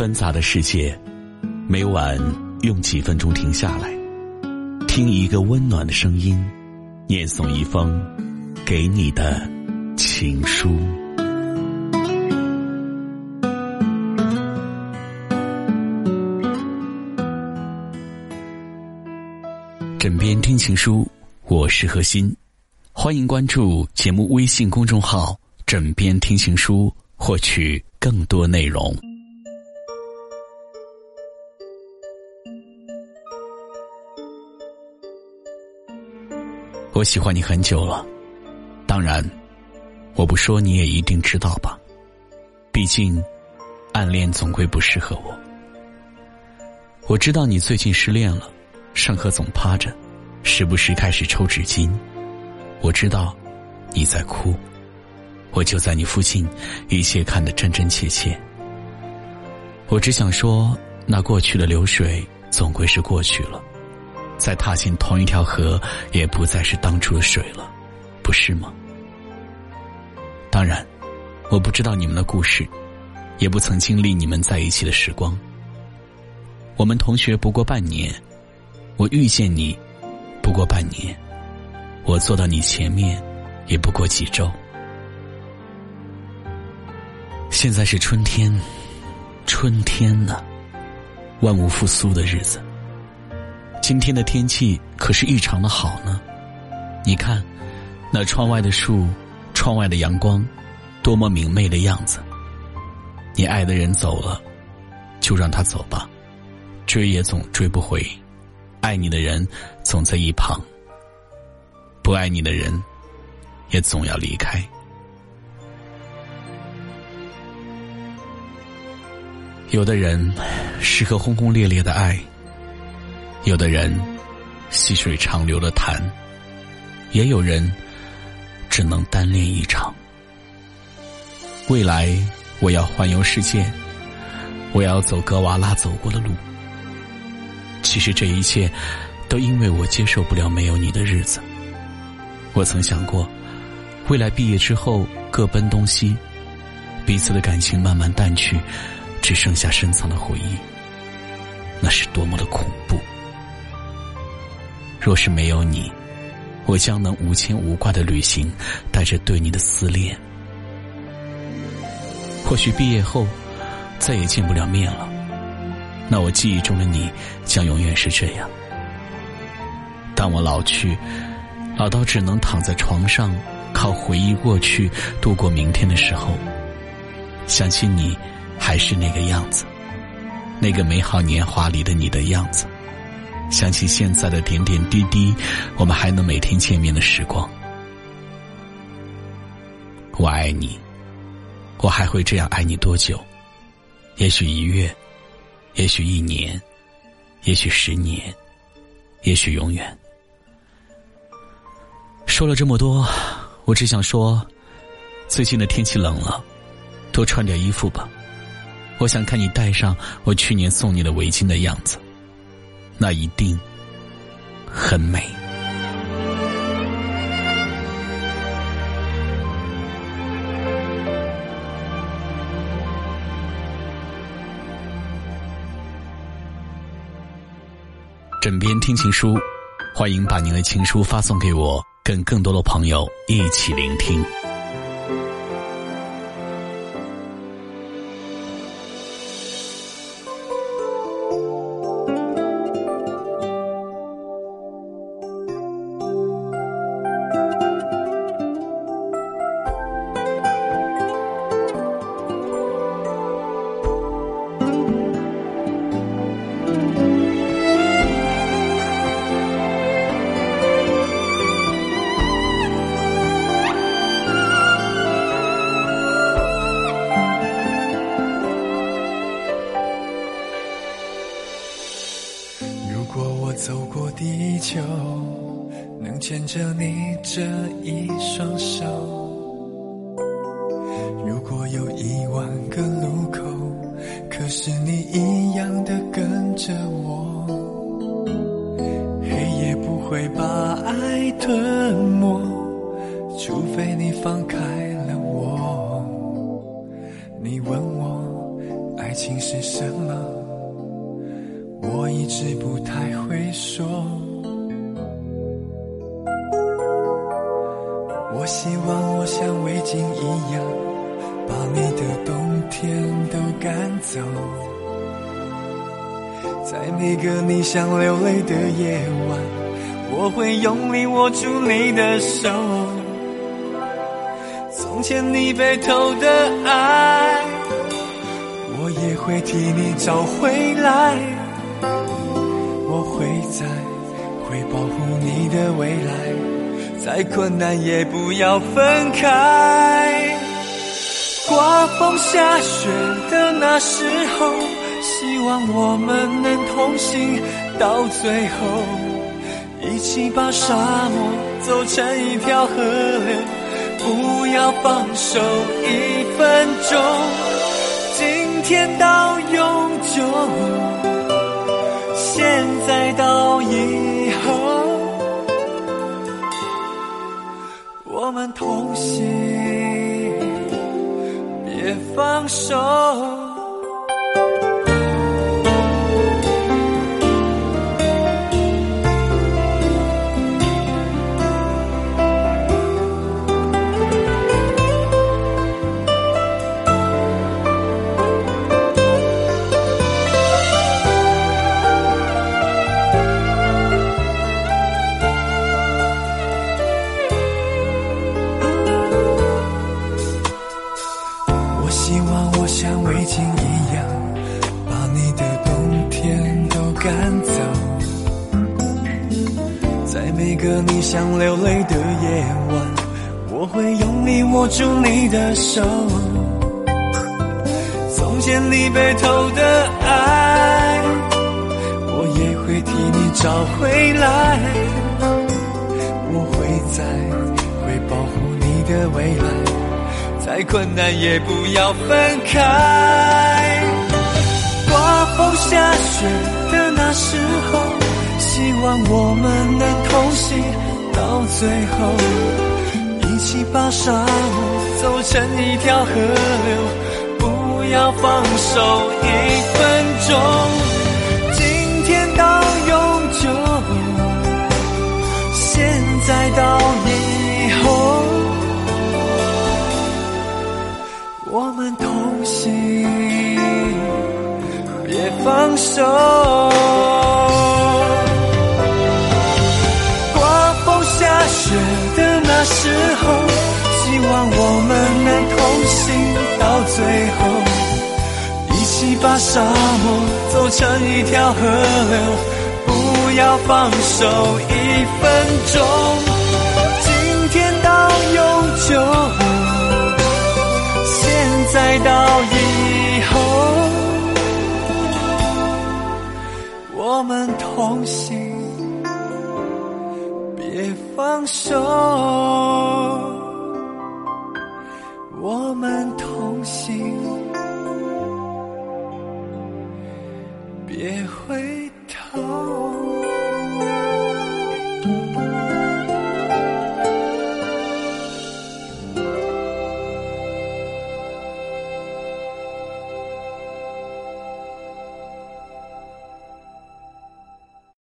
纷杂的世界，每晚用几分钟停下来，听一个温暖的声音，念诵一封给你的情书。枕边听情书，我是何欣，欢迎关注节目微信公众号“枕边听情书”，获取更多内容。我喜欢你很久了，当然，我不说你也一定知道吧。毕竟，暗恋总归不适合我。我知道你最近失恋了，上课总趴着，时不时开始抽纸巾。我知道你在哭，我就在你附近，一切看得真真切切。我只想说，那过去的流水总归是过去了。再踏进同一条河，也不再是当初的水了，不是吗？当然，我不知道你们的故事，也不曾经历你们在一起的时光。我们同学不过半年，我遇见你不过半年，我坐到你前面也不过几周。现在是春天，春天呢，万物复苏的日子。今天的天气可是异常的好呢，你看，那窗外的树，窗外的阳光，多么明媚的样子。你爱的人走了，就让他走吧，追也总追不回；爱你的人总在一旁，不爱你的人也总要离开。有的人适合轰轰烈烈的爱。有的人细水长流的谈，也有人只能单恋一场。未来我要环游世界，我要走格瓦拉走过的路。其实这一切都因为我接受不了没有你的日子。我曾想过，未来毕业之后各奔东西，彼此的感情慢慢淡去，只剩下深藏的回忆。那是多么的恐怖！若是没有你，我将能无牵无挂的旅行，带着对你的思念。或许毕业后再也见不了面了，那我记忆中的你将永远是这样。当我老去，老到只能躺在床上，靠回忆过去度过明天的时候，想起你还是那个样子，那个美好年华里的你的样子。想起现在的点点滴滴，我们还能每天见面的时光。我爱你，我还会这样爱你多久？也许一月，也许一年，也许十年，也许永远。说了这么多，我只想说，最近的天气冷了，多穿点衣服吧。我想看你戴上我去年送你的围巾的样子。那一定很美。枕边听情书，欢迎把您的情书发送给我，跟更多的朋友一起聆听。地球，能牵着你这一双手。如果有一万个路口，可是你一样的跟着我。黑夜不会把爱吞没，除非你放开了我。你问我爱。情是什么？我一直不太会说。赶走。在每个你想流泪的夜晚，我会用力握住你的手。从前你被偷的爱，我也会替你找回来。我会在，会保护你的未来，再困难也不要分开。刮风下雪的那时候，希望我们能同行到最后，一起把沙漠走成一条河流。不要放手一分钟，今天到永久，现在到以后，我们同行，放手。想流泪的夜晚，我会用力握住你的手。从前你被偷的爱，我也会替你找回来。我会在，会保护你的未来，再困难也不要分开。刮风下雪的那时候。希望我们能同行到最后，一起把沙漠走成一条河流，不要放手一分钟。今天到永久，现在到以后，我们同行，别放手。那时候，希望我们能同行到最后，一起把沙漠走成一条河流，不要放手一分钟。今天到永久，现在到以后，我们同行。别放手。哦